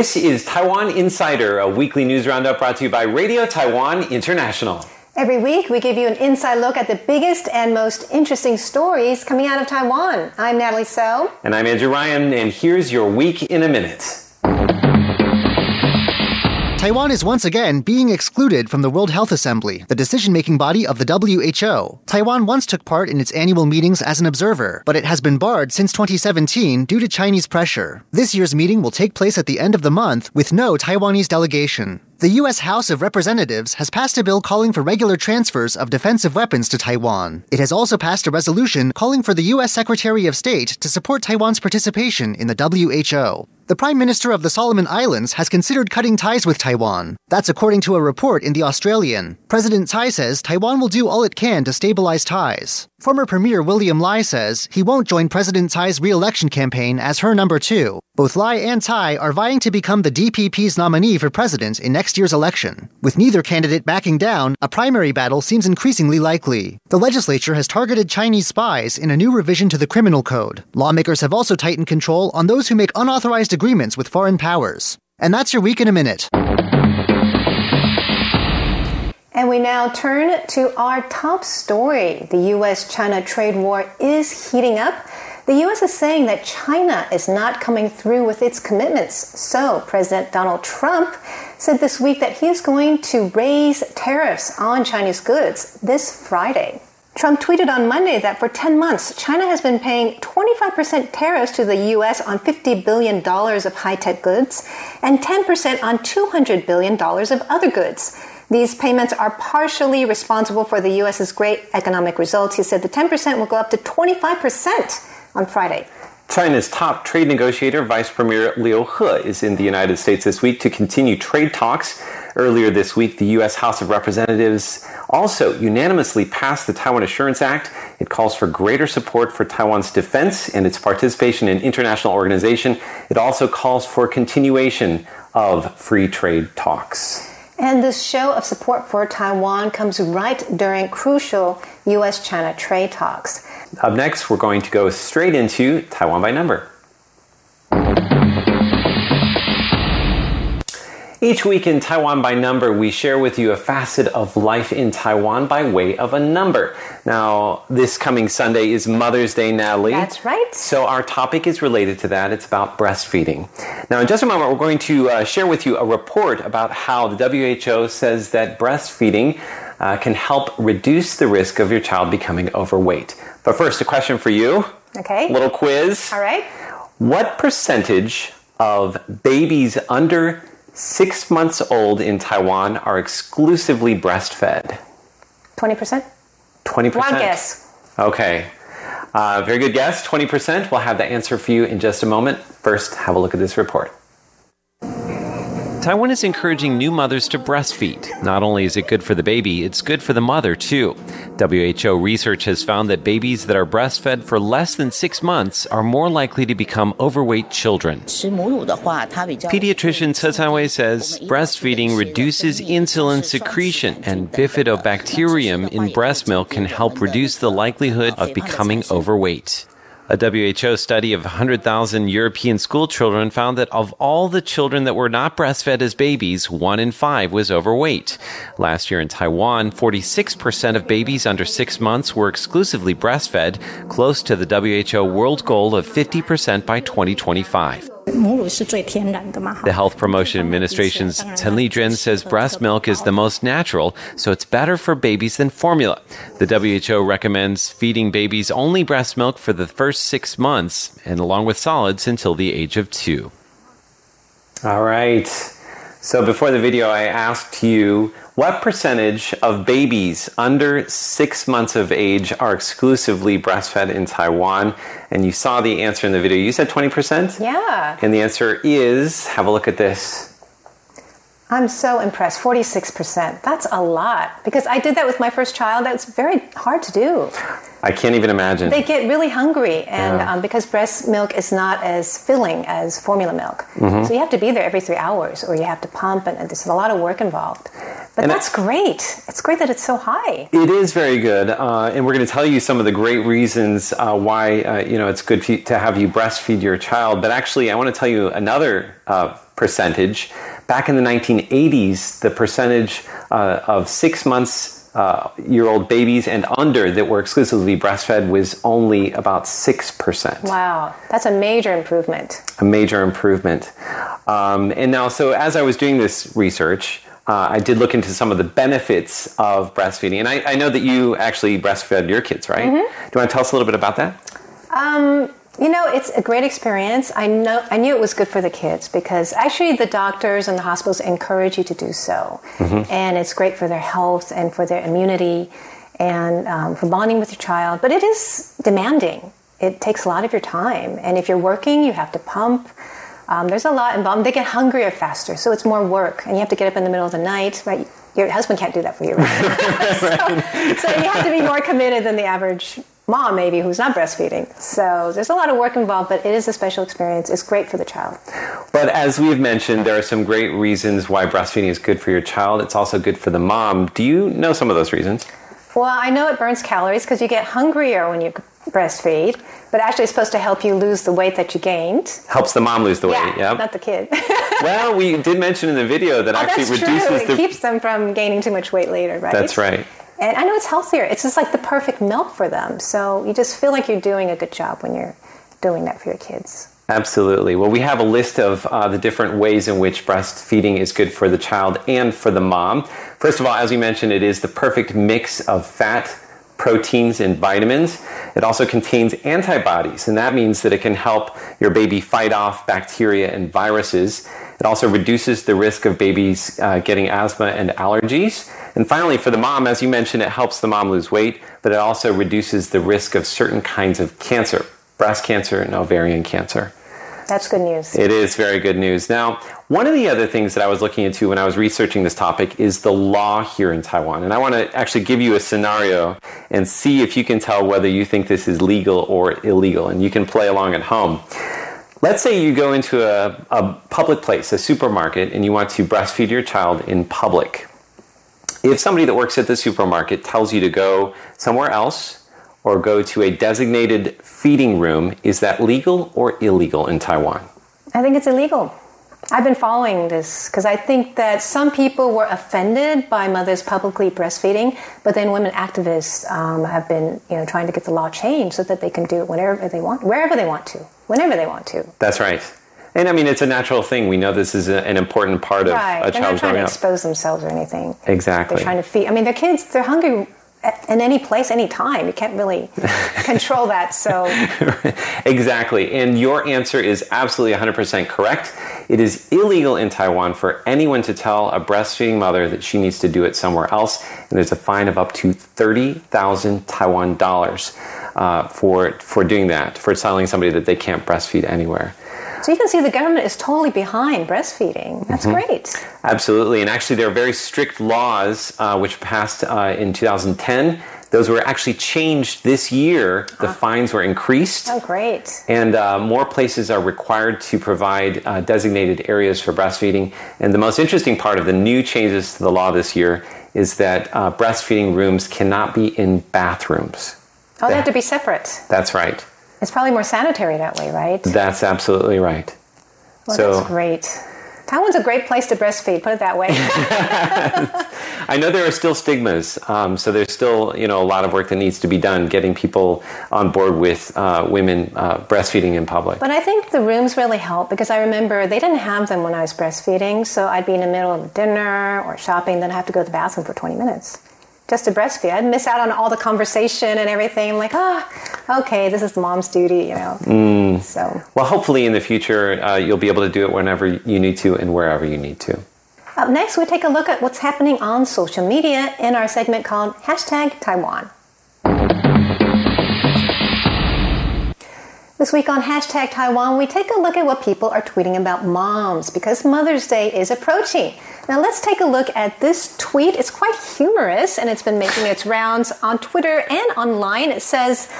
This is Taiwan Insider, a weekly news roundup brought to you by Radio Taiwan International. Every week, we give you an inside look at the biggest and most interesting stories coming out of Taiwan. I'm Natalie So. And I'm Andrew Ryan, and here's your week in a minute. Taiwan is once again being excluded from the World Health Assembly, the decision making body of the WHO. Taiwan once took part in its annual meetings as an observer, but it has been barred since 2017 due to Chinese pressure. This year's meeting will take place at the end of the month with no Taiwanese delegation. The U.S. House of Representatives has passed a bill calling for regular transfers of defensive weapons to Taiwan. It has also passed a resolution calling for the U.S. Secretary of State to support Taiwan's participation in the WHO. The Prime Minister of the Solomon Islands has considered cutting ties with Taiwan. That's according to a report in The Australian. President Tsai says Taiwan will do all it can to stabilize ties. Former Premier William Lai says he won't join President Tsai's re-election campaign as her number two. Both Lai and Tsai are vying to become the DPP's nominee for president in next year's election. With neither candidate backing down, a primary battle seems increasingly likely. The legislature has targeted Chinese spies in a new revision to the criminal code. Lawmakers have also tightened control on those who make unauthorized agreements with foreign powers. And that's your week in a minute. And we now turn to our top story. The U.S. China trade war is heating up. The U.S. is saying that China is not coming through with its commitments. So, President Donald Trump said this week that he is going to raise tariffs on Chinese goods this Friday. Trump tweeted on Monday that for 10 months, China has been paying 25% tariffs to the U.S. on $50 billion of high tech goods and 10% on $200 billion of other goods. These payments are partially responsible for the U.S.'s great economic results. He said the 10% will go up to 25% on Friday. China's top trade negotiator, Vice Premier Liu He, is in the United States this week to continue trade talks. Earlier this week, the U.S. House of Representatives also unanimously passed the Taiwan Assurance Act. It calls for greater support for Taiwan's defense and its participation in international organization. It also calls for continuation of free trade talks. And this show of support for Taiwan comes right during crucial U.S. China trade talks. Up next, we're going to go straight into Taiwan by number. Each week in Taiwan by Number, we share with you a facet of life in Taiwan by way of a number. Now, this coming Sunday is Mother's Day, Natalie. That's right. So, our topic is related to that. It's about breastfeeding. Now, in just a moment, we're going to uh, share with you a report about how the WHO says that breastfeeding uh, can help reduce the risk of your child becoming overweight. But first, a question for you. Okay. A little quiz. All right. What percentage of babies under six months old in Taiwan are exclusively breastfed? 20%? 20%. One guess. Okay. Uh, very good guess. 20%. We'll have the answer for you in just a moment. First, have a look at this report. Taiwan is encouraging new mothers to breastfeed. Not only is it good for the baby, it's good for the mother too. WHO research has found that babies that are breastfed for less than six months are more likely to become overweight children. Pediatrician Tsai says breastfeeding reduces insulin secretion, and bifidobacterium in breast milk can help reduce the likelihood of becoming overweight. A WHO study of 100,000 European school children found that of all the children that were not breastfed as babies, one in five was overweight. Last year in Taiwan, 46% of babies under six months were exclusively breastfed, close to the WHO world goal of 50% by 2025. The Health Promotion Administration's Chen Lijun says breast milk is the most natural, so it's better for babies than formula. The WHO recommends feeding babies only breast milk for the first six months, and along with solids until the age of two. All right. So before the video, I asked you what percentage of babies under six months of age are exclusively breastfed in Taiwan? And you saw the answer in the video. You said 20%? Yeah. And the answer is have a look at this. I'm so impressed. 46%. That's a lot. Because I did that with my first child. That's very hard to do. I can't even imagine. They get really hungry, and Yeah. um, because breast milk is not as filling as formula milk. Mm-hmm. So you have to be there every three hours, or you have to pump, and, and there's a lot of work involved. But And that's great. It's great that it's so high. It is very good, uh, and we're going to tell you some of the great reasons uh, why uh, you know it's good to have you breastfeed your child. But actually, I want to tell you another uh, percentage. Back in the 1980s, the percentage uh, of six months uh, year old babies and under that were exclusively breastfed was only about 6%. Wow, that's a major improvement. A major improvement. Um, and now, so as I was doing this research, uh, I did look into some of the benefits of breastfeeding. And I, I know that you actually breastfed your kids, right? Mm-hmm. Do you want to tell us a little bit about that? Um, you know, it's a great experience. I know I knew it was good for the kids because actually the doctors and the hospitals encourage you to do so, mm-hmm. and it's great for their health and for their immunity and um, for bonding with your child. But it is demanding. It takes a lot of your time, and if you're working, you have to pump. Um, there's a lot involved. They get hungrier faster, so it's more work, and you have to get up in the middle of the night. Right, your husband can't do that for you. Right? so, so you have to be more committed than the average mom maybe who's not breastfeeding. So there's a lot of work involved, but it is a special experience. It's great for the child. But as we've mentioned, there are some great reasons why breastfeeding is good for your child. It's also good for the mom. Do you know some of those reasons? Well, I know it burns calories because you get hungrier when you breastfeed, but actually it's supposed to help you lose the weight that you gained. Helps the mom lose the yeah, weight, yeah. Not the kid. well, we did mention in the video that oh, actually reduces true. It keeps them from gaining too much weight later, right? That's right. And I know it's healthier. It's just like the perfect milk for them. So you just feel like you're doing a good job when you're doing that for your kids. Absolutely. Well, we have a list of uh, the different ways in which breastfeeding is good for the child and for the mom. First of all, as we mentioned, it is the perfect mix of fat, proteins, and vitamins. It also contains antibodies, and that means that it can help your baby fight off bacteria and viruses. It also reduces the risk of babies uh, getting asthma and allergies. And finally, for the mom, as you mentioned, it helps the mom lose weight, but it also reduces the risk of certain kinds of cancer, breast cancer and ovarian cancer. That's good news. It is very good news. Now, one of the other things that I was looking into when I was researching this topic is the law here in Taiwan. And I want to actually give you a scenario and see if you can tell whether you think this is legal or illegal. And you can play along at home. Let's say you go into a, a public place, a supermarket, and you want to breastfeed your child in public. If somebody that works at the supermarket tells you to go somewhere else, or go to a designated feeding room, is that legal or illegal in Taiwan? I think it's illegal. I've been following this because I think that some people were offended by mothers publicly breastfeeding, but then women activists um, have been, you know, trying to get the law changed so that they can do it whenever they want, wherever they want to, whenever they want to. That's right. And I mean, it's a natural thing. We know this is a, an important part of right. a child's growing up. They're not trying to expose themselves or anything. Exactly. They're trying to feed. I mean, the kids, they're hungry in any place, any time. You can't really control that. So, exactly. And your answer is absolutely 100% correct. It is illegal in Taiwan for anyone to tell a breastfeeding mother that she needs to do it somewhere else. And there's a fine of up to 30,000 Taiwan dollars uh, for, for doing that, for telling somebody that they can't breastfeed anywhere. So you can see the government is totally behind breastfeeding. That's mm-hmm. great. Absolutely. And actually, there are very strict laws uh, which passed uh, in 2010. Those were actually changed this year. The ah. fines were increased. Oh, great. And uh, more places are required to provide uh, designated areas for breastfeeding. And the most interesting part of the new changes to the law this year is that uh, breastfeeding rooms cannot be in bathrooms. Oh, they have to be separate. That's right. It's probably more sanitary that way, right? That's absolutely right. Well, so, that's great. Taiwan's a great place to breastfeed. Put it that way. I know there are still stigmas, um, so there's still you know a lot of work that needs to be done getting people on board with uh, women uh, breastfeeding in public. But I think the rooms really help because I remember they didn't have them when I was breastfeeding, so I'd be in the middle of dinner or shopping, then I have to go to the bathroom for 20 minutes just to breastfeed. I'd miss out on all the conversation and everything. I'm like, ah, oh, okay, this is mom's duty, you know. Mm. So, well, hopefully in the future uh, you'll be able to do it whenever you need to and wherever you need to. Up next, we take a look at what's happening on social media in our segment called hashtag Taiwan. This week on hashtag Taiwan, we take a look at what people are tweeting about moms because Mother's Day is approaching. Now let's take a look at this tweet. It's quite humorous and it's been making its rounds on Twitter and online. It says,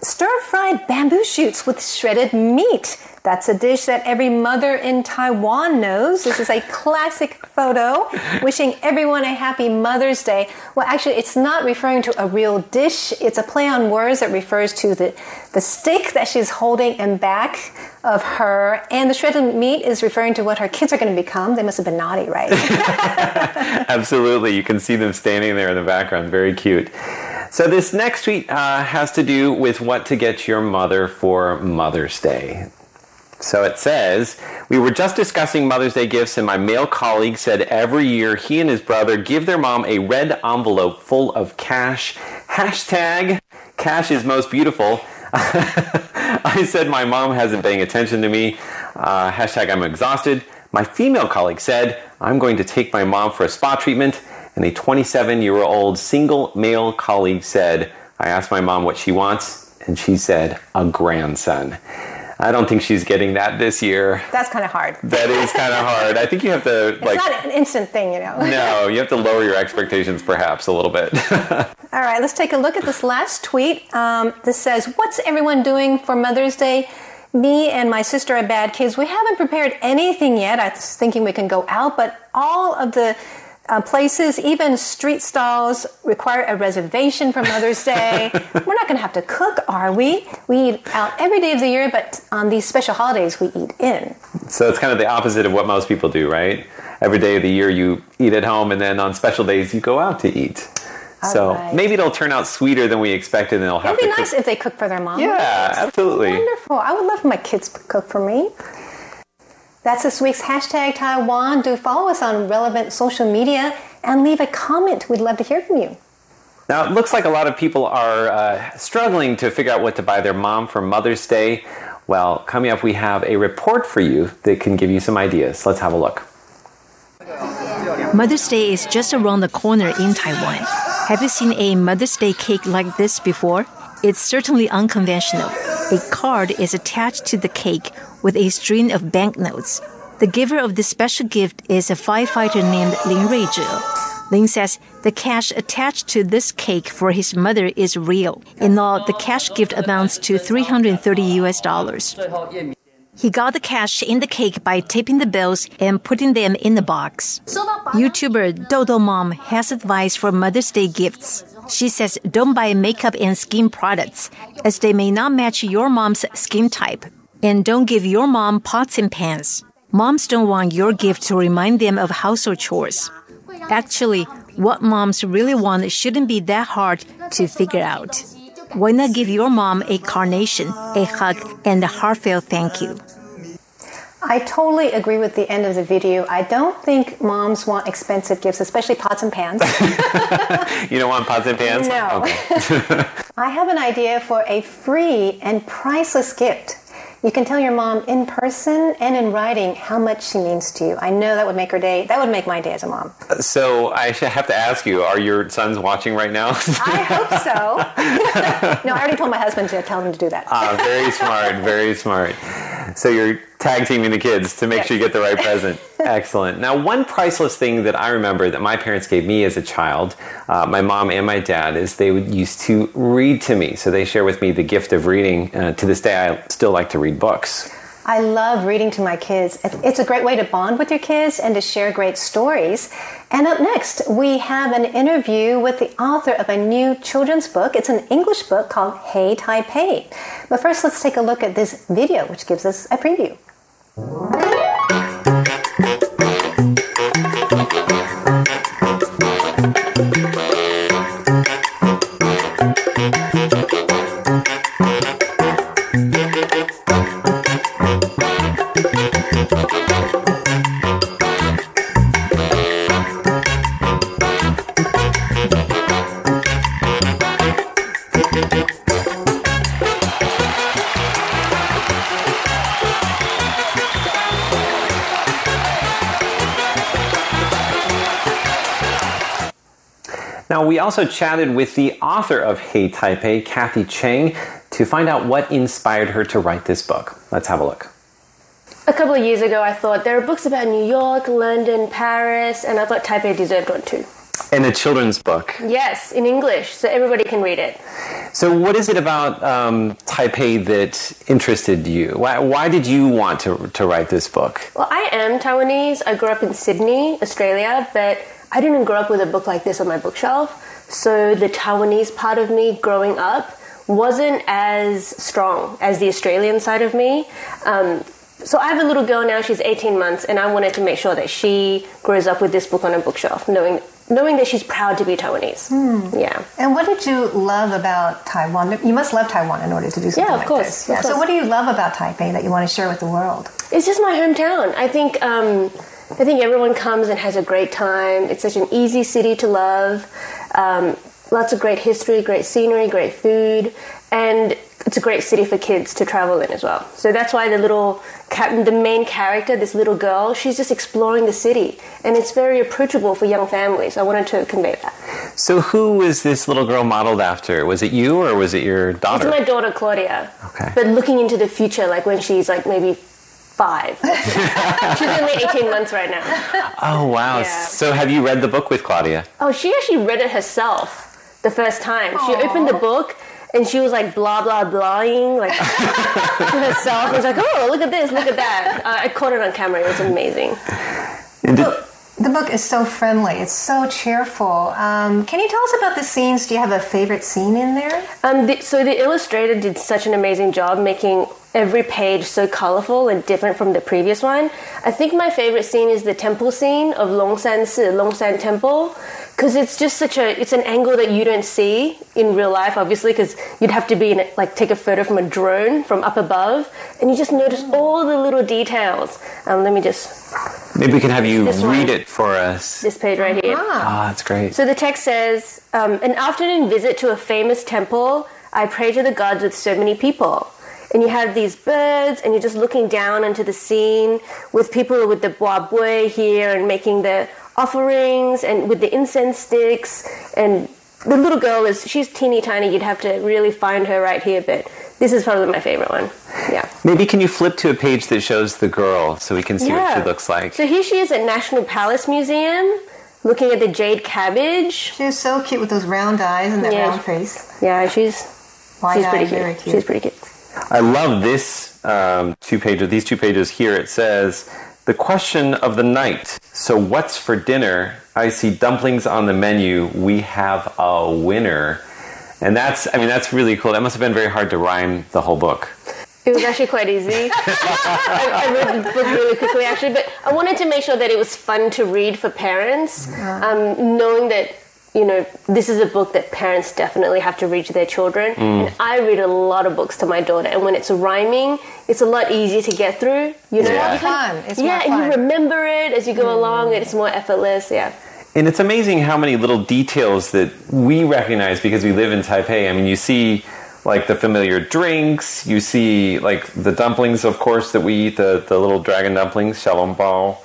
Stir fried bamboo shoots with shredded meat. That's a dish that every mother in Taiwan knows. This is a classic photo wishing everyone a happy Mother's Day. Well, actually, it's not referring to a real dish. It's a play on words that refers to the, the stick that she's holding in back of her. And the shredded meat is referring to what her kids are going to become. They must have been naughty, right? Absolutely. You can see them standing there in the background. Very cute. So this next tweet uh, has to do with what to get your mother for Mother's Day. So it says, We were just discussing Mother's Day gifts, and my male colleague said every year he and his brother give their mom a red envelope full of cash. Hashtag cash is most beautiful. I said my mom hasn't paying attention to me. Uh, hashtag I'm exhausted. My female colleague said, I'm going to take my mom for a spa treatment. And a 27 year old single male colleague said, I asked my mom what she wants, and she said, a grandson. I don't think she's getting that this year. That's kind of hard. That is kind of hard. I think you have to like. It's not an instant thing, you know. no, you have to lower your expectations perhaps a little bit. All right, let's take a look at this last tweet. Um, this says, "What's everyone doing for Mother's Day?" Me and my sister are bad kids. We haven't prepared anything yet. I was thinking we can go out, but all of the uh, places, even street stalls, require a reservation for Mother's Day. We're not going to have to cook, are we? We eat out every day of the year, but on these special holidays, we eat in. So it's kind of the opposite of what most people do, right? Every day of the year, you eat at home, and then on special days, you go out to eat. All so right. maybe it'll turn out sweeter than we expected, and they'll have It'd be nice cook. if they cook for their mom. Yeah, absolutely. Wonderful. I would love my kids to cook for me. That's this week's hashtag Taiwan. Do follow us on relevant social media and leave a comment. We'd love to hear from you. Now, it looks like a lot of people are uh, struggling to figure out what to buy their mom for Mother's Day. Well, coming up, we have a report for you that can give you some ideas. Let's have a look. Mother's Day is just around the corner in Taiwan. Have you seen a Mother's Day cake like this before? It's certainly unconventional. A card is attached to the cake with a string of banknotes. The giver of this special gift is a firefighter named Lin Ruizhe. Lin says the cash attached to this cake for his mother is real. In all, the cash gift amounts to 330 US dollars. He got the cash in the cake by taping the bills and putting them in the box. YouTuber Dodo Mom has advice for Mother's Day gifts. She says don't buy makeup and skin products as they may not match your mom's skin type. And don't give your mom pots and pans. Moms don't want your gift to remind them of household chores. Actually, what moms really want shouldn't be that hard to figure out. Why not give your mom a carnation, a hug, and a heartfelt thank you? I totally agree with the end of the video. I don't think moms want expensive gifts, especially pots and pans. you don't want pots and pans? No. Okay. I have an idea for a free and priceless gift you can tell your mom in person and in writing how much she means to you. I know that would make her day. That would make my day as a mom. So I have to ask you: Are your sons watching right now? I hope so. no, I already told my husband to tell him to do that. Ah, very smart. Very smart. So you're tag teaming the kids to make yes. sure you get the right present. Excellent. Now, one priceless thing that I remember that my parents gave me as a child, uh, my mom and my dad, is they would used to read to me. So they share with me the gift of reading. Uh, to this day, I still like to read books. I love reading to my kids. It's a great way to bond with your kids and to share great stories. And up next, we have an interview with the author of a new children's book. It's an English book called Hey Taipei. But first, let's take a look at this video, which gives us a preview. Now, also chatted with the author of Hey Taipei, Kathy Chang, to find out what inspired her to write this book. Let's have a look. A couple of years ago, I thought there are books about New York, London, Paris, and I thought Taipei deserved one too. And a children's book. Yes, in English, so everybody can read it. So, what is it about um, Taipei that interested you? Why, why did you want to, to write this book? Well, I am Taiwanese. I grew up in Sydney, Australia, but I didn't grow up with a book like this on my bookshelf. So, the Taiwanese part of me growing up wasn't as strong as the Australian side of me. Um, so I have a little girl now, she's 18 months, and I wanted to make sure that she grows up with this book on a bookshelf, knowing knowing that she's proud to be Taiwanese. Hmm. Yeah. And what did you love about Taiwan? You must love Taiwan in order to do something Yeah, of like course, this. of Yeah. So what do you love about Taipei that you want to share with the world? It's just my hometown. I think um, I think everyone comes and has a great time. It's such an easy city to love. Um, lots of great history, great scenery, great food, and it's a great city for kids to travel in as well. So that's why the little the main character, this little girl, she's just exploring the city, and it's very approachable for young families. I wanted to convey that. So, who was this little girl modeled after? Was it you or was it your daughter? It's my daughter Claudia. Okay. But looking into the future, like when she's like maybe five. she's only 18 months right now. oh, wow. Yeah. So, have you read the book with Claudia? Oh, she actually read it herself the first time. She opened the book and she was like blah blah blahing like to herself. It was like, oh, look at this, look at that. Uh, I caught it on camera. It was amazing. And did- The book is so friendly. It's so cheerful. Um, can you tell us about the scenes? Do you have a favorite scene in there? Um, the, so the illustrator did such an amazing job making every page so colorful and different from the previous one. I think my favorite scene is the temple scene of Longshan Si, Longshan Temple, because it's just such a it's an angle that you don't see in real life, obviously, because you'd have to be in a, like take a photo from a drone from up above, and you just notice all the little details. Um, let me just maybe we can have you read one. it for us. this page right here. Ah, that's great. So the text says, um, an afternoon visit to a famous temple. I pray to the gods with so many people. And you have these birds, and you're just looking down into the scene with people with the boabui here and making the offerings and with the incense sticks. And the little girl is, she's teeny tiny. You'd have to really find her right here, but this is probably my favorite one. Yeah. Maybe can you flip to a page that shows the girl so we can see what she looks like? So here she is at National Palace Museum looking at the jade cabbage. She was so cute with those round eyes and that Yeah. round face. Yeah, she's, Wide she's pretty eyed, very cute. cute. She's pretty cute. I love this um, two pages. These two pages here. It says the question of the night. So what's for dinner? I see dumplings on the menu. We have a winner, and that's. I mean, that's really cool. That must have been very hard to rhyme the whole book. It was actually quite easy. I, I read the book really quickly, actually, but I wanted to make sure that it was fun to read for parents, um, knowing that you know this is a book that parents definitely have to read to their children. And I read a lot of books to my daughter, and when it's rhyming, it's a lot easier to get through. You know, Yeah. You Fun. It's more yeah, and you remember it as you go along. It's more effortless. Yeah. And it's amazing how many little details that we recognize because we live in Taipei. I mean, you see like the familiar drinks, you see like the dumplings, of course, that we eat, the, the little dragon dumplings, xiaolongbao.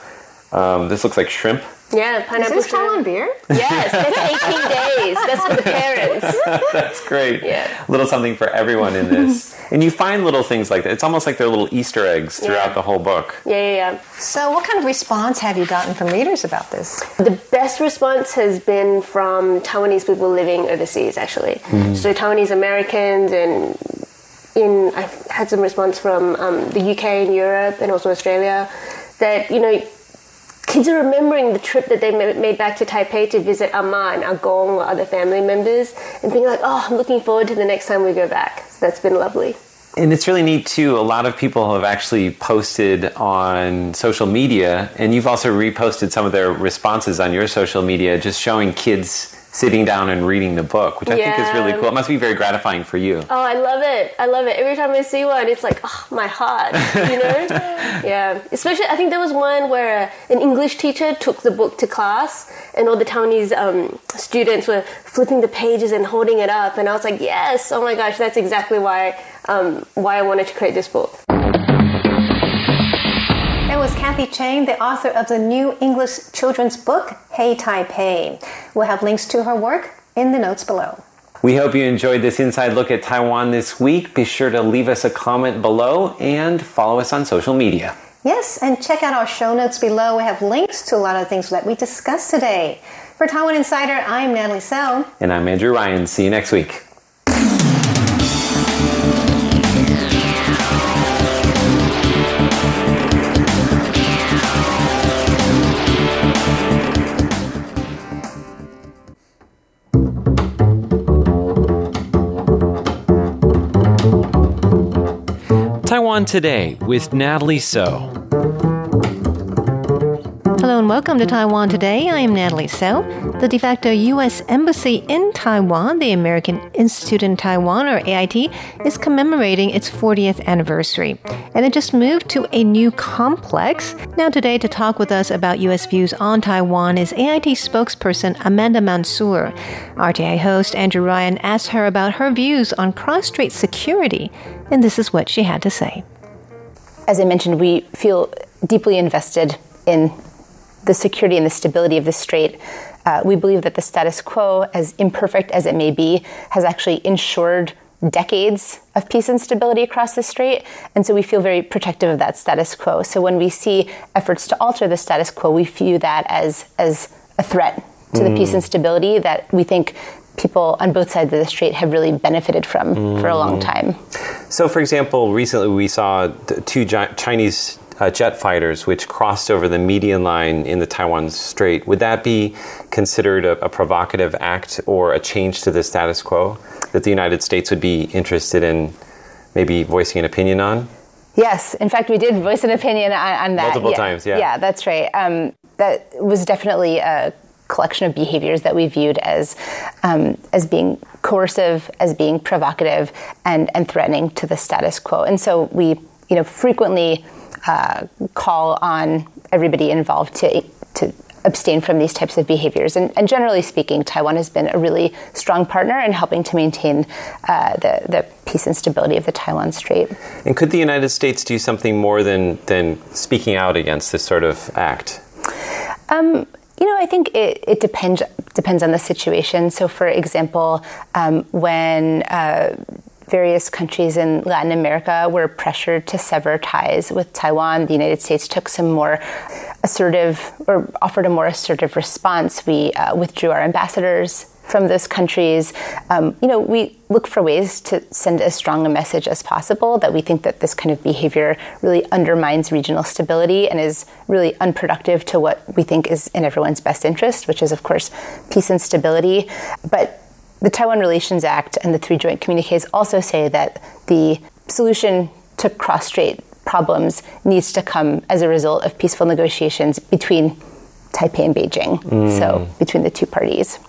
Um, this looks like shrimp. Yeah, Is pineapple. this shrimp. Taiwan beer? Yes, that's 18 days. That's for the parents. That's great. Yeah. Little something for everyone in this. and you find little things like that. It's almost like they're little Easter eggs throughout Yeah. the whole book. Yeah, yeah, yeah. So, what kind of response have you gotten from readers about this? The best response has been from Taiwanese people living overseas, actually. So Taiwanese Americans and in I've had some response from um, the UK and Europe and also Australia that you know kids are remembering the trip that they made back to Taipei to visit Amma and Agong or other family members and being like, oh, I'm looking forward to the next time we go back. So that's been lovely. And it's really neat too. A lot of people have actually posted on social media, and you've also reposted some of their responses on your social media, just showing kids sitting down and reading the book, which I think is really cool. It must be very gratifying for you. Oh, I love it. I love it. Every time I see one, it's like, oh, my heart, you know? yeah. Especially, I think there was one where uh, an English teacher took the book to class and all the Taiwanese um, students were flipping the pages and holding it up. And I was like, yes, oh my gosh, that's exactly why, um, why I wanted to create this book. Was Kathy Chang, the author of the new English children's book, Hey Taipei. We'll have links to her work in the notes below. We hope you enjoyed this inside look at Taiwan this week. Be sure to leave us a comment below and follow us on social media. Yes, and check out our show notes below. We have links to a lot of things that we discussed today. For Taiwan Insider, I'm Natalie So. And I'm Andrew Ryan. See you next week. Taiwan Today with Natalie So. Hello and welcome to Taiwan Today. I am Natalie So. The de facto U.S. Embassy in Taiwan, the American Institute in Taiwan, or AIT, is commemorating its 40th anniversary. And it just moved to a new complex. Now, today, to talk with us about U.S. views on Taiwan is AIT spokesperson Amanda Mansour. RTI host Andrew Ryan asked her about her views on cross strait security, and this is what she had to say. As I mentioned, we feel deeply invested in the security and the stability of the strait. Uh, we believe that the status quo, as imperfect as it may be, has actually ensured decades of peace and stability across the strait. And so we feel very protective of that status quo. So when we see efforts to alter the status quo, we view that as, as a threat to mm. the peace and stability that we think people on both sides of the strait have really benefited from mm. for a long mm. time. So, for example, recently we saw two Chinese uh, jet fighters which crossed over the median line in the Taiwan Strait. Would that be considered a, a, provocative act or a change to the status quo that the United States would be interested in maybe voicing an opinion on? Yes, in fact, we did voice an opinion on, on that. Multiple yeah. times, yeah. Yeah, that's right. Um, that was definitely a collection of behaviors that we viewed as um, as being coercive, as being provocative, and and threatening to the status quo. And so we, you know, frequently uh, call on everybody involved to to abstain from these types of behaviors. And, and, generally speaking, Taiwan has been a really strong partner in helping to maintain uh, the, the peace and stability of the Taiwan Strait. And could the United States do something more than, than speaking out against this sort of act? Um, you know, I think it, it depends depends on the situation. So, for example, um, when uh, various countries in Latin America were pressured to sever ties with Taiwan. The United States took some more assertive or offered a more assertive response. We uh, withdrew our ambassadors from those countries. Um, you know, we look for ways to send as strong a message as possible that we think that this kind of behavior really undermines regional stability and is really unproductive to what we think is in everyone's best interest, which is, of course, peace and stability. But the Taiwan Relations Act and the three joint communiques also say that the solution to cross strait problems needs to come as a result of peaceful negotiations between Taipei and Beijing, mm. so between the two parties.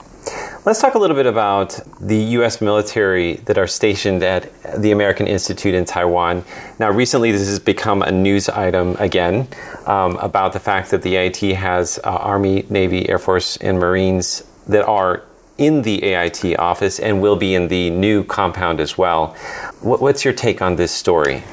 Let's talk a little bit about the U.S. military that are stationed at the American Institute in Taiwan. Now, recently, this has become a news item again um, about the fact that the AIT has uh, Army, Navy, Air Force, and Marines that are in the AIT office and will be in the new compound as well. What's your take on this story?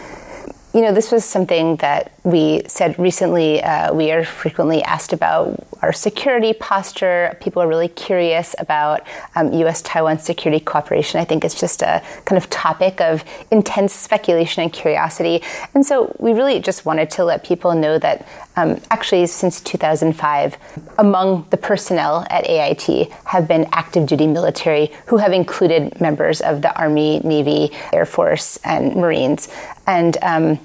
You know, this was something that we said recently. Uh, we are frequently asked about our security posture. People are really curious about um, U.S. Taiwan security cooperation. I think it's just a kind of topic of intense speculation and curiosity. And so we really just wanted to let people know that um, actually, since 2005, among the personnel at AIT have been active duty military who have included members of the Army, Navy, Air Force, and Marines. And um,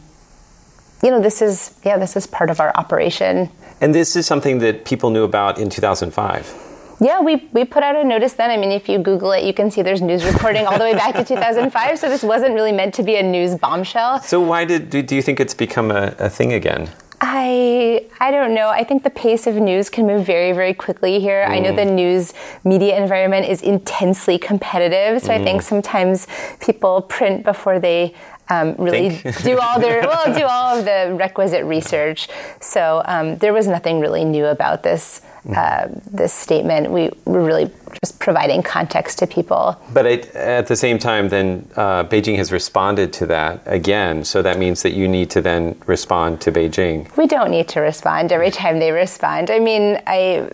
you know, this is yeah, this is part of our operation. And this is something that people knew about in 2005. Yeah, we, we put out a notice then. I mean, if you Google it, you can see there's news reporting all the way back to 2005. So this wasn't really meant to be a news bombshell. So why did do, do you think it's become a, a thing again? I I don't know. I think the pace of news can move very very quickly here. Mm. I know the mm. news media environment is intensely competitive, so mm. I think mm. sometimes people print before they um, really do all their well do all of the requisite research. So um, there was nothing really new about this mm. uh, this statement. We were really just providing context to people. But it, at the same time, then uh, Beijing has responded to that again. So that means that you need to then respond to Beijing. We don't need to respond every time they respond. I mean, I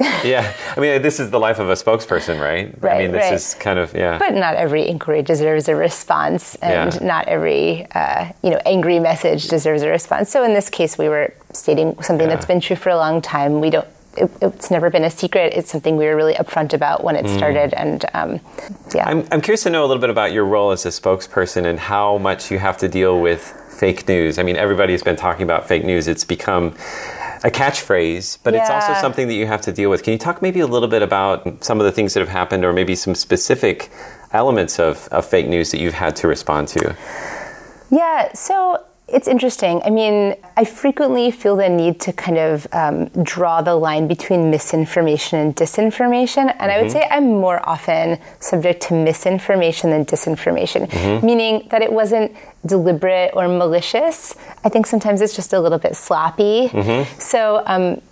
yeah, I mean, this is the life of a spokesperson, right? Right. I mean, this right. is kind of yeah. But not every inquiry deserves a response, and yeah. not every uh, you know angry message deserves a response. So in this case, we were stating something yeah. that's been true for a long time. We don't. It, it's never been a secret. It's something we were really upfront about when it mm. started, and um, yeah. I'm, I'm curious to know a little bit about your role as a spokesperson and how much you have to deal with fake news. I mean, everybody's been talking about fake news. It's become a catchphrase, but yeah. it's also something that you have to deal with. Can you talk maybe a little bit about some of the things that have happened, or maybe some specific elements of, of fake news that you've had to respond to? Yeah, so it's interesting. I mean, I frequently feel the need to kind of um, draw the line between misinformation and disinformation. And mm-hmm. I would mm-hmm. say I'm more often subject to misinformation than disinformation, mm-hmm. meaning that it wasn't deliberate or malicious. I think sometimes it's just a little bit sloppy. Mm-hmm. So, um,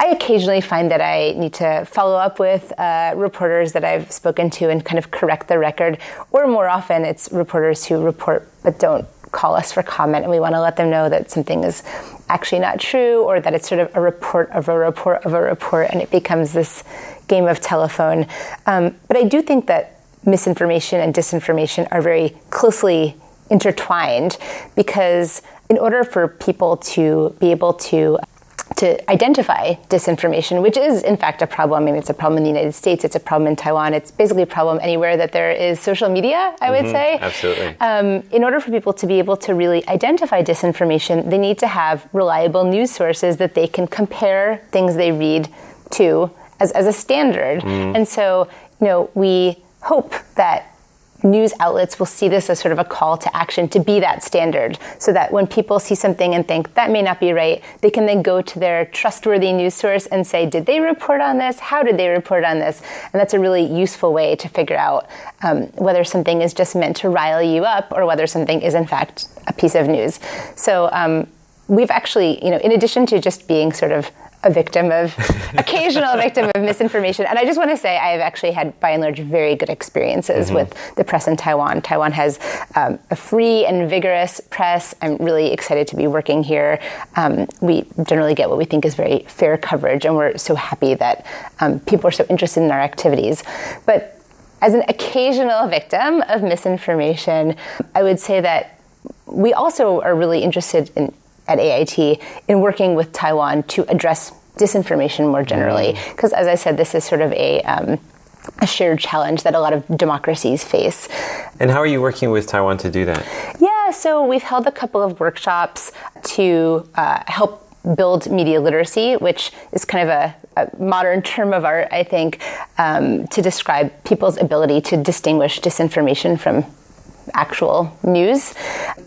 I occasionally find that I need to follow up with uh, reporters that I've spoken to and kind of correct the record, or more often it's reporters who report but don't call us for comment and we want to let them know that something is actually not true or that it's sort of a report of a report of a report and it becomes this game of telephone. Um, but I do think that misinformation and disinformation are very closely intertwined because in order for people to be able to to identify disinformation, which is in fact a problem. I mean, it's a problem in the United States, it's a problem in Taiwan, it's basically a problem anywhere that there is social media, I would mm-hmm, say. Absolutely. Um, in order for people to be able to really identify disinformation, they need to have reliable news sources that they can compare things they read to as, as a standard. Mm. And so, you know, we hope that news outlets will see this as sort of a call to action to be that standard so that when people see something and think that may not be right, they can then go to their trustworthy news source and say, did they report on this? How did they report on this? And that's a really useful way to figure out um, whether something is just meant to rile you up or whether something is in fact a piece of news. So um, we've actually, you know, in addition to just being sort of a victim of occasional victim of misinformation. And I just want to say I have actually had by and large very good experiences mm-hmm. with the press in Taiwan. Taiwan has um, a free and vigorous press. I'm really excited to be working here. Um, we generally get what we think is very fair coverage, and we're so happy that um, people are so interested in our activities. But as an occasional victim of misinformation, I would say that we also are really interested in at AIT in working with Taiwan to address disinformation more generally. Because, mm. as I said, this is sort of a um, a shared challenge that a lot of democracies face. And how are you working with Taiwan to do that? Yeah, so we've held a couple of workshops to uh, help build media literacy, which is kind of a, a modern term of art, I think, um, to describe people's ability to distinguish disinformation from actual news.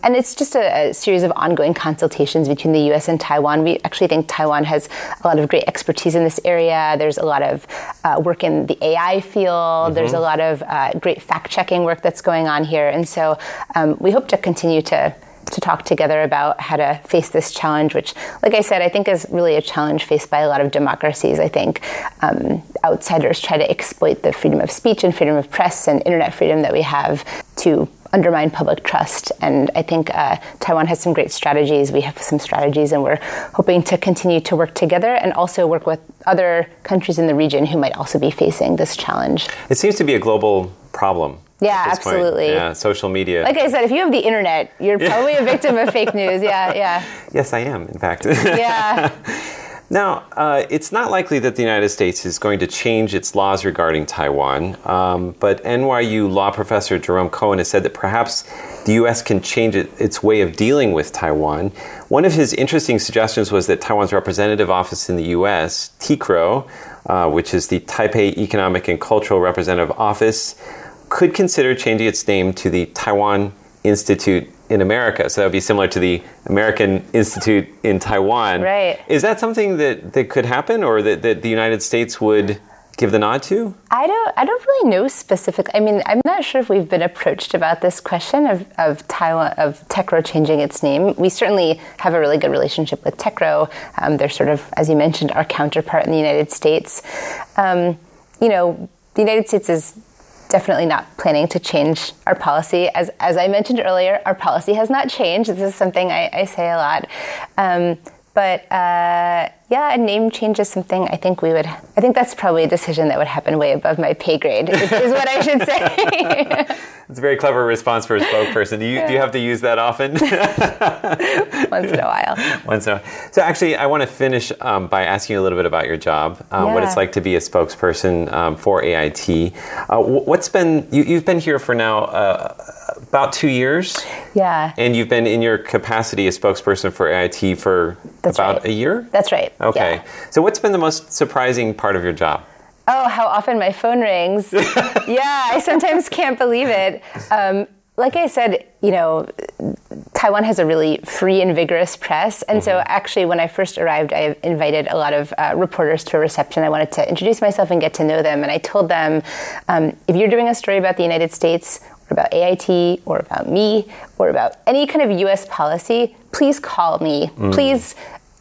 And it's just a, a, series of ongoing consultations between the US and Taiwan. We actually think Taiwan has a lot of great expertise in this area. There's a lot of uh, work in the AI field, mm-hmm. there's a lot of uh, great fact checking work that's going on here. And so um, we hope to continue to to talk together about how to face this challenge, which, like I said, I think is really a challenge faced by a lot of democracies. I think um, outsiders try to exploit the freedom of speech and freedom of press and internet freedom that we have to undermine public trust. And I think uh, Taiwan has some great strategies. We have some strategies, and we're hoping to continue to work together and also work with other countries in the region who might also be facing this challenge. It seems to be a global problem. Yeah, absolutely. Yeah, social media. Like I said, if you have the internet, you're probably a victim of fake news. Yeah, yeah. Yes, I am, in fact. yeah. Now, uh, it's not likely that the United States is going to change its laws regarding Taiwan, um, but NYU law professor Jerome Cohen has said that perhaps the U.S. can change it, its way of dealing with Taiwan. One of his interesting suggestions was that Taiwan's representative office in the U.S., TECRO, uh, which is the Taipei Economic and Cultural Representative Office, could consider changing its name to the Taiwan Institute in America. So that would be similar to the American Institute in Taiwan. Right. Is that something that, that could happen or that, that the United States would give the nod to? I don't I don't really know specifically. I mean, I'm not sure if we've been approached about this question of, of Taiwan of TECRO changing its name. We certainly have a really good relationship with TECRO. Um, they're sort of, as you mentioned, our counterpart in the United States. Um, you know, the United States is definitely not planning to change our policy. As, as I mentioned earlier, our policy has not changed. This is something I, I say a lot. Um, but uh, yeah, a name change is something I think we would. I think that's probably a decision that would happen way above my pay grade. Is, is what I should say. it's a very clever response for a spokesperson. Do you do you have to use that often? Once in a while. Once in a while. So actually, I want to finish um, by asking you a little bit about your job, um, yeah. what it's like to be a spokesperson um, for AIT. Uh, what's been you, have been here for now. Uh, about two years. Yeah. And you've been in your capacity as spokesperson for AIT for That's about right. a year? That's right. Okay. Yeah. So, what's been the most surprising part of your job? Oh, how often my phone rings. yeah, I sometimes can't believe it. Um, like I said, you know, Taiwan has a really free and vigorous press. And mm-hmm. so, actually, when I first arrived, I invited a lot of uh, reporters to a reception. I wanted to introduce myself and get to know them. And I told them um, if you're doing a story about the United States, or about AIT, or about me, or about any kind of US policy, please call me. Mm. Please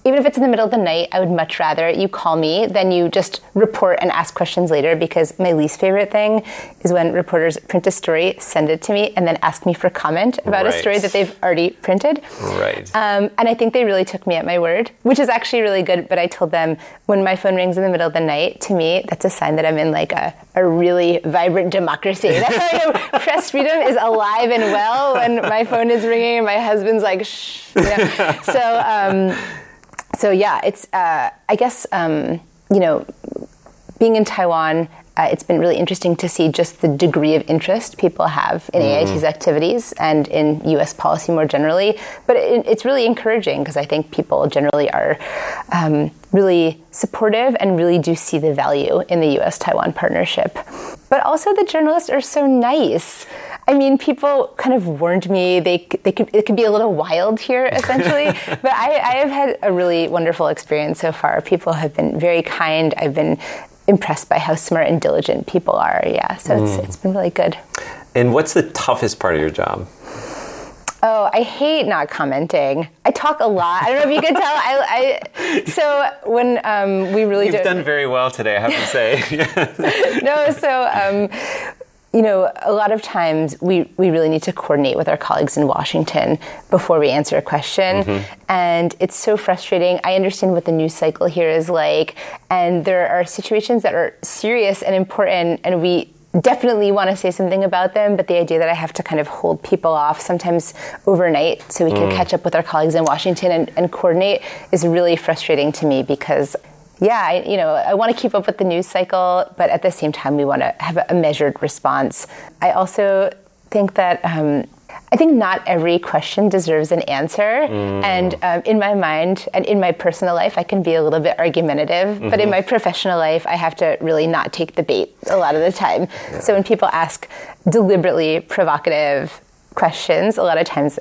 even if it's in the middle of the night, I would much rather you call me than you just report and ask questions later because my least favorite thing is when reporters print a story, send it to me, and then ask me for comment about right. a story that they've already printed. Right. Um, and I think they really took me at my word, which is actually really good. But I told them when my phone rings in the middle of the night, to me, that's a sign that I'm in like a, a really vibrant democracy. That's press freedom is alive and well when my phone is ringing and my husband's like, shh. You know? so, um, so yeah, it's uh, I guess um, you know being in Taiwan. Uh, it's been really interesting to see just the degree of interest people have in mm. AIT's activities and in U.S. policy more generally. But it, it's really encouraging because I think people generally are um, really supportive and really do see the value in the U.S. Taiwan partnership. But also, the journalists are so nice. I mean, people kind of warned me they they could it could be a little wild here essentially, but I, I have had a really wonderful experience so far. People have been very kind. I've been impressed by how smart and diligent people are. Yeah, so mm. it's it's been really good. And what's the toughest part of your job? Oh, I hate not commenting. I talk a lot. I don't know if you could tell. I, I so when um, we really you've do, done very well today. I have to say. no, so um, you know, a lot of times we, we really need to coordinate with our colleagues in Washington before we answer a question. Mm-hmm. And it's so frustrating. I understand what the news cycle here is like. And there are situations that are serious and important, and we definitely want to say something about them, but the idea that I have to kind of hold people off sometimes overnight so we can mm. catch up with our colleagues in Washington and, and coordinate is really frustrating to me because yeah, I, you know, I want to keep up with the news cycle, but at the same time, we want to have a measured response. I also think that um, I think not every question deserves an answer. Mm. And um, in my mind and in my personal life, I can be a little bit argumentative. Mm-hmm. But in mm-hmm. my professional life, I have to really not take the bait a lot of the time. Yeah. So when people ask deliberately provocative questions, a lot of times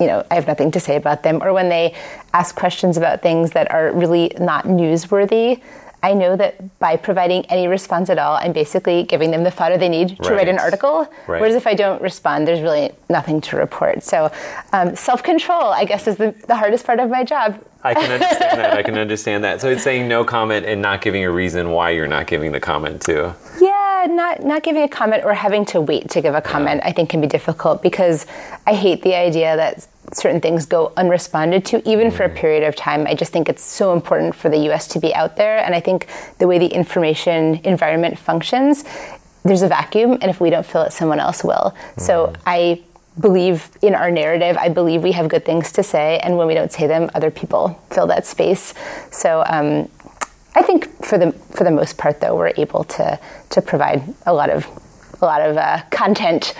you know, I have nothing to say about them, or when they ask questions about things that are really not newsworthy, I know that by providing any response at all, I'm basically giving them the fodder they need to right. write an article. Right. Whereas if I don't respond, there's really nothing to report. So um, self control, I guess, is the, the hardest part of my job. I can understand that. I can understand that. So it's saying no comment and not giving a reason why you're not giving the comment too. Yeah, not not giving a comment or having to wait to give a comment. I think can be difficult because I hate the idea that certain things go unresponded to, even for a mm. period of time. I just think it's so important for the US to be out there. And I think the way the information environment functions, there's a vacuum, and if we don't fill it, someone else will. So mm. I believe in our narrative. I believe we have good things to say, and when we don't say them, other people fill that space. So um, I think for the for the most part, though, we're able to to provide a lot of a lot of uh, content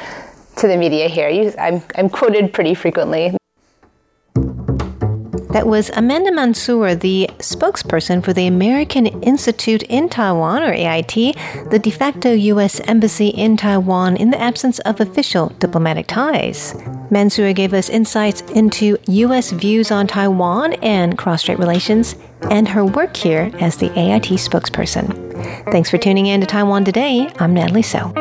to the media here. You, I'm, I'm quoted pretty frequently. That was Amanda Mansour, the spokesperson for the American Institute in Taiwan, or AIT, the de facto U.S. embassy in Taiwan in the absence of official diplomatic ties. Mansour gave us insights into U.S. views on Taiwan and cross strait relations and her work here as the AIT spokesperson. Thanks for tuning in to Taiwan Today. I'm Natalie So.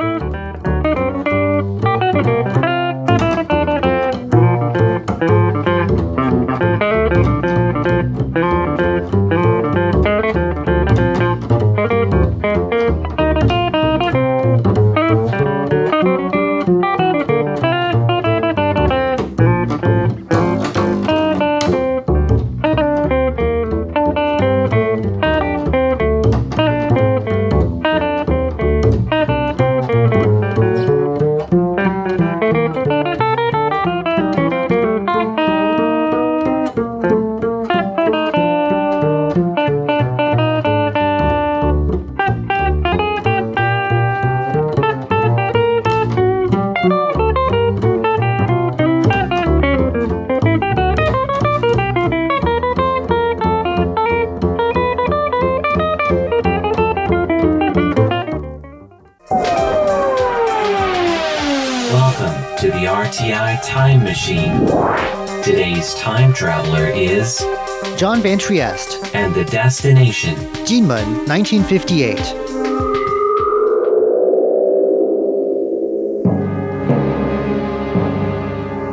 John Van Trieste. And the destination Jinmen, 1958.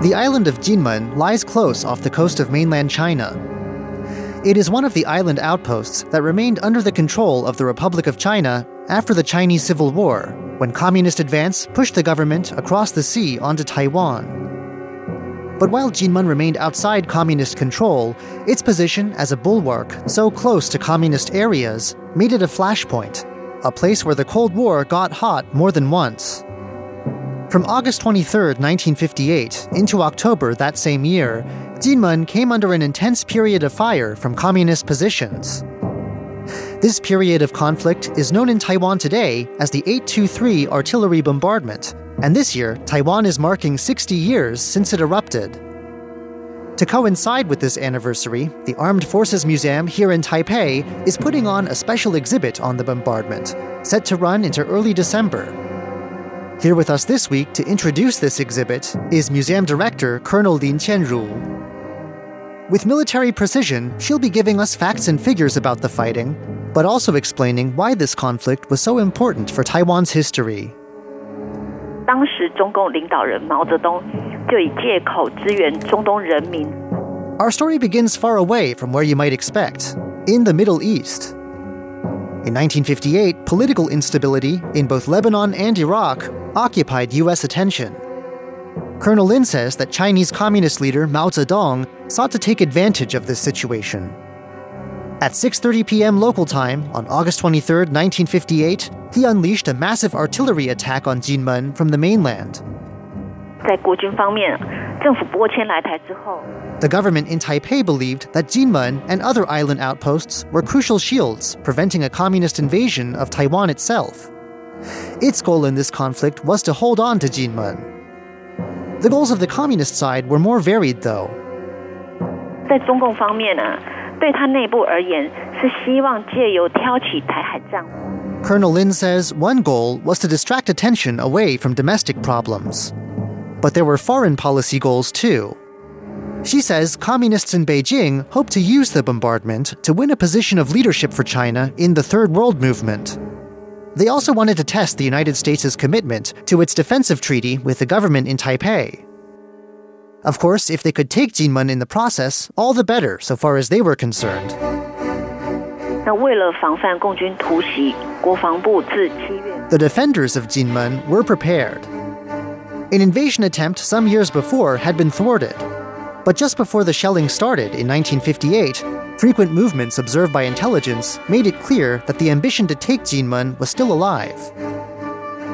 The island of Jinmen lies close off the coast of mainland China. It is one of the island outposts that remained under the control of the Republic of China after the Chinese Civil War, when communist advance pushed the government across the sea onto Taiwan. But while Jinmen remained outside communist control, its position as a bulwark so close to communist areas made it a flashpoint, a place where the Cold War got hot more than once. From August 23, 1958, into October that same year, Jinmen came under an intense period of fire from communist positions. This period of conflict is known in Taiwan today as the 823 artillery bombardment, and this year, Taiwan is marking 60 years since it erupted. To coincide with this anniversary, the Armed Forces Museum here in Taipei is putting on a special exhibit on the bombardment, set to run into early December. Here with us this week to introduce this exhibit is Museum Director Colonel Lin Qianru. With military precision, she'll be giving us facts and figures about the fighting, but also explaining why this conflict was so important for Taiwan's history. 当时中共领导人毛泽东就以借口支援中东人民。Our story begins far away from where you might expect, in the Middle East. In 1958, political instability in both Lebanon and Iraq occupied U.S. attention. Colonel Lin says that Chinese Communist leader Mao Zedong sought to take advantage of this situation. At 6:30 p.m. local time on August 23, 1958, he unleashed a massive artillery attack on Jinmen from the mainland. The government in Taipei believed that Jinmen and other island outposts were crucial shields preventing a communist invasion of Taiwan itself. Its goal in this conflict was to hold on to Jinmen. The goals of the communist side were more varied, though. 在中共方面呢， 对他内部而言是希望借由挑起台海战 Colonel Lin says one goal was to distract attention away from domestic problems. But there were foreign policy goals too. She says communists in Beijing hope to use the bombardment to win a position of leadership for China in the Third World Movement. They also wanted to test the United States' commitment to its defensive treaty with the government in Taipei. Of course, if they could take Jinmen in the process, all the better so far as they were concerned. The defenders of Jinmen were prepared. An invasion attempt some years before had been thwarted. But just before the shelling started in 1958, frequent movements observed by intelligence made it clear that the ambition to take Jinmen was still alive.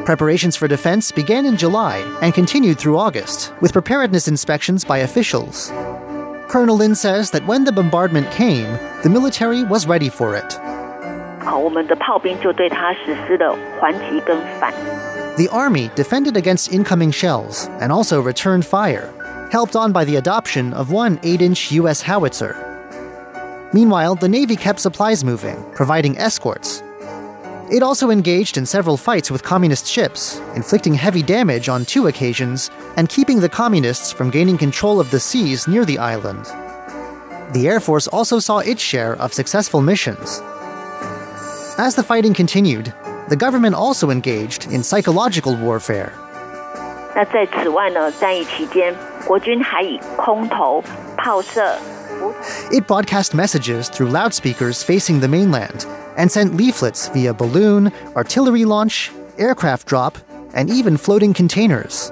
Preparations for defense began in July and continued through August, with preparedness inspections by officials. Colonel Lin says that when the bombardment came, the military was ready for it. The army defended against incoming shells and also returned fire, helped on by the adoption of one 8 inch U.S. howitzer. Meanwhile, the Navy kept supplies moving, providing escorts, it also engaged in several fights with communist ships, inflicting heavy damage on two occasions and keeping the communists from gaining control of the seas near the island. The Air Force also saw its share of successful missions. As the fighting continued, the government also engaged in psychological warfare. 那在此外呢，战役期间，国军还以空投、炮射 it broadcast messages through loudspeakers facing the mainland and sent leaflets via balloon, artillery launch, aircraft drop, and even floating containers.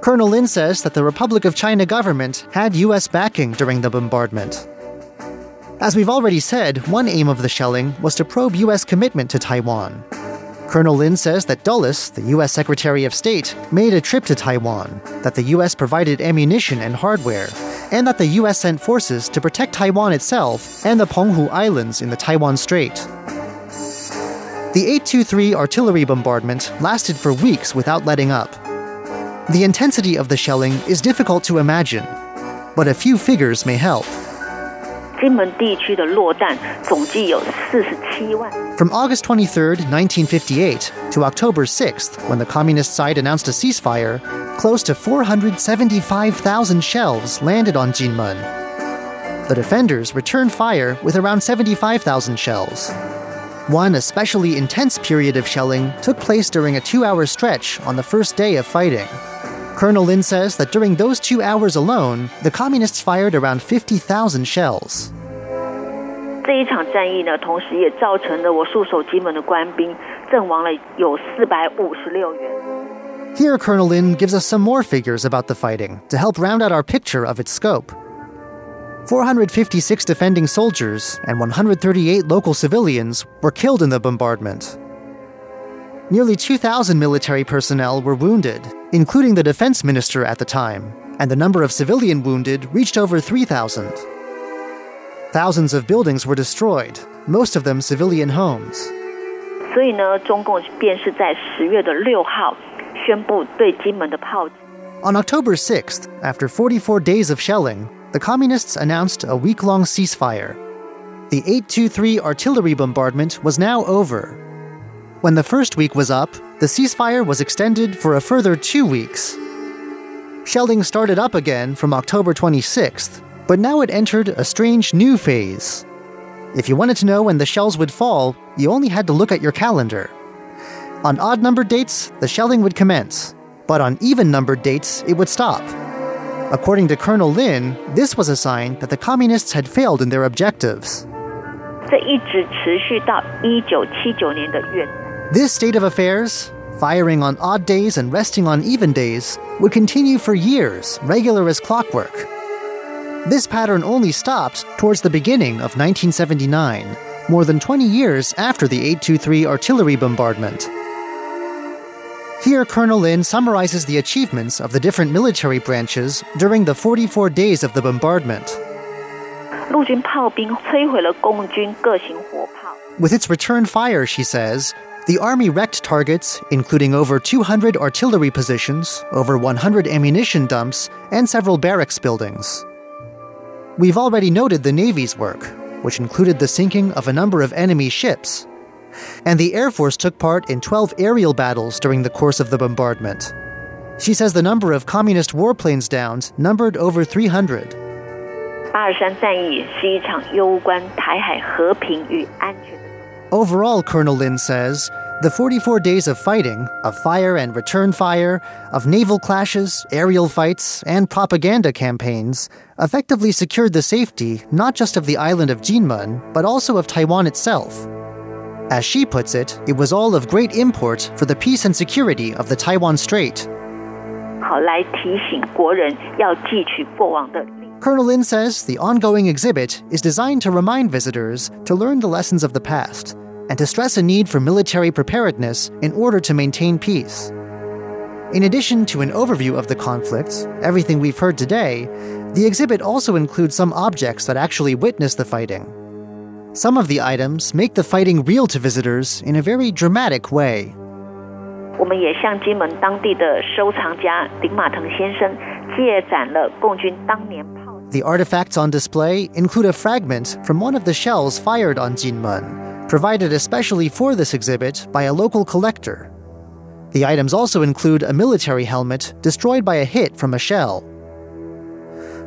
Colonel Lin says that the Republic of China government had U.S. backing during the bombardment. As we've already said, one aim of the shelling was to probe U.S. commitment to Taiwan. Colonel Lin says that Dulles, the U.S. Secretary of State, made a trip to Taiwan, that the U.S. provided ammunition and hardware, and that the U.S. sent forces to protect Taiwan itself and the Penghu Islands in the Taiwan Strait. The 823 artillery bombardment lasted for weeks without letting up. The intensity of the shelling is difficult to imagine, but a few figures may help. From August 23, 1958 to October 6th, when the communist side announced a ceasefire, close to 475,000 shells landed on Jinmen. The defenders returned fire with around 75,000 shells. One especially intense period of shelling took place during a two hour stretch on the first day of fighting. Colonel Lin says that during those two hours alone, the communists fired around 50,000 shells. 这一场战役呢，同时也造成了我戍守金门的官兵阵亡了有四百五十六人。Here, Colonel Lin gives us some more figures about the fighting to help round out our picture of its scope. 456 defending soldiers and 138 local civilians were killed in the bombardment. Nearly 2,000 military personnel were wounded, including the defense minister at the time, and the number of civilian wounded reached over 3,000. Thousands of buildings were destroyed, most of them civilian homes. 所以呢，中共便是在十月的六号宣布对金门的炮击。On October 6th, after 44 days of shelling, the Communists announced a week long ceasefire. The 823 artillery bombardment was now over, when the first week was up, the ceasefire was extended for a further two weeks. Shelling started up again from October 26th, but now it entered a strange new phase. If you wanted to know when the shells would fall, you only had to look at your calendar. On odd numbered dates, the shelling would commence, but on even numbered dates, it would stop. According to Colonel Lin, this was a sign that the communists had failed in their objectives. 这一直持续到一九七九年的元 this state of affairs, firing on odd days and resting on even days, would continue for years, regular as clockwork. This pattern only stopped towards the beginning of 1979, more than 20 years after the 823 artillery bombardment. Here, Colonel Lin summarizes the achievements of the different military branches during the 44 days of the bombardment. With its return fire, she says, the Army wrecked targets, including over 200 artillery positions, over 100 ammunition dumps, and several barracks buildings. We've already noted the Navy's work, which included the sinking of a number of enemy ships. And the Air Force took part in 12 aerial battles during the course of the bombardment. She says the number of communist warplanes downed numbered over 300. 八二三战役是一场攸关台海和平与安全 Overall, Colonel Lin says, the 44 days of fighting, of fire and return fire, of naval clashes, aerial fights, and propaganda campaigns, effectively secured the safety not just of the island of Jinmen, but also of Taiwan itself. As she puts it, it was all of great import for the peace and security of the Taiwan Strait. Colonel Lin says the ongoing exhibit is designed to remind visitors to learn the lessons of the past and to stress a need for military preparedness in order to maintain peace. In addition to an overview of the conflict, everything we've heard today, the exhibit also includes some objects that actually witnessed the fighting. Some of the items make the fighting real to visitors in a very dramatic way. 我们也向金门当地的收藏家林马腾先生借展了共军当年炮。 The artifacts on display include a fragment from one of the shells fired on Jinmen, provided especially for this exhibit by a local collector. The items also include a military helmet destroyed by a hit from a shell.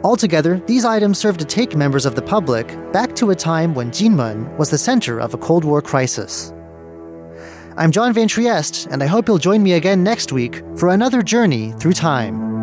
Altogether, these items serve to take members of the public back to a time when Jinmen was the center of a Cold War crisis. I'm John Van Trieste, and I hope you'll join me again next week for another journey through time.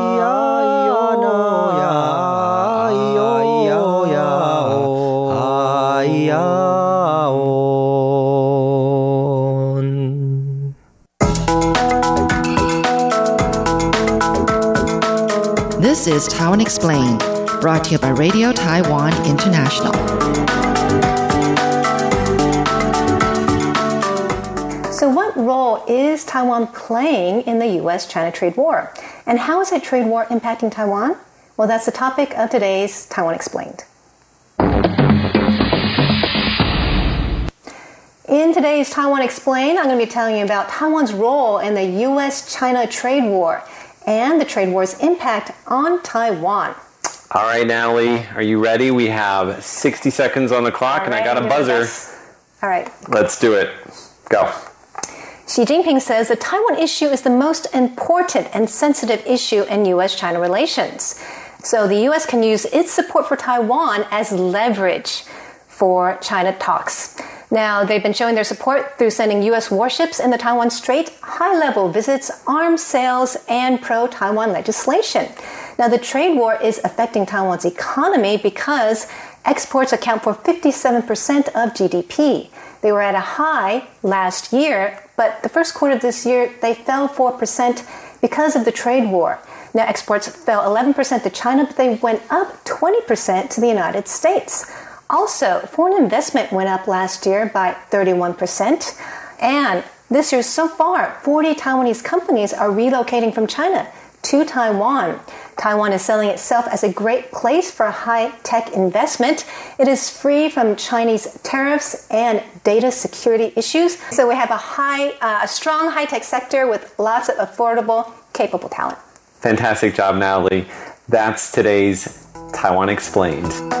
This is Taiwan Explained, brought to you by Radio Taiwan International. So, what role is Taiwan playing in the U.S. China trade war? And how is that trade war impacting Taiwan? Well, that's the topic of today's Taiwan Explained. In today's Taiwan Explained, I'm going to be telling you about Taiwan's role in the U.S. China trade war and the trade war's impact on Taiwan. All right, Natalie, are you ready? We have 60 seconds on the clock, and I got a buzzer. All right. Let's do it. Go. Xi Jinping says the Taiwan issue is the most important and sensitive issue in U.S. China relations. So the U.S. can use its support for Taiwan as leverage for China talks. Now, they've been showing their support through sending U.S. warships in the Taiwan Strait, high level visits, arms sales, and pro Taiwan legislation. Now, the trade war is affecting Taiwan's economy because exports account for 57% of GDP. They were at a high last year, but the first quarter of this year they fell 4% because of the trade war. Now, exports fell 11% to China, but they went up 20% to the United States. Also, foreign investment went up last year by 31%. And this year so far, 40 Taiwanese companies are relocating from China to Taiwan. Taiwan is selling itself as a great place for high tech investment. It is free from Chinese tariffs and data security issues. So we have a high, uh, a strong high tech sector with lots of affordable, capable talent. Fantastic job, Natalie. That's today's Taiwan Explained.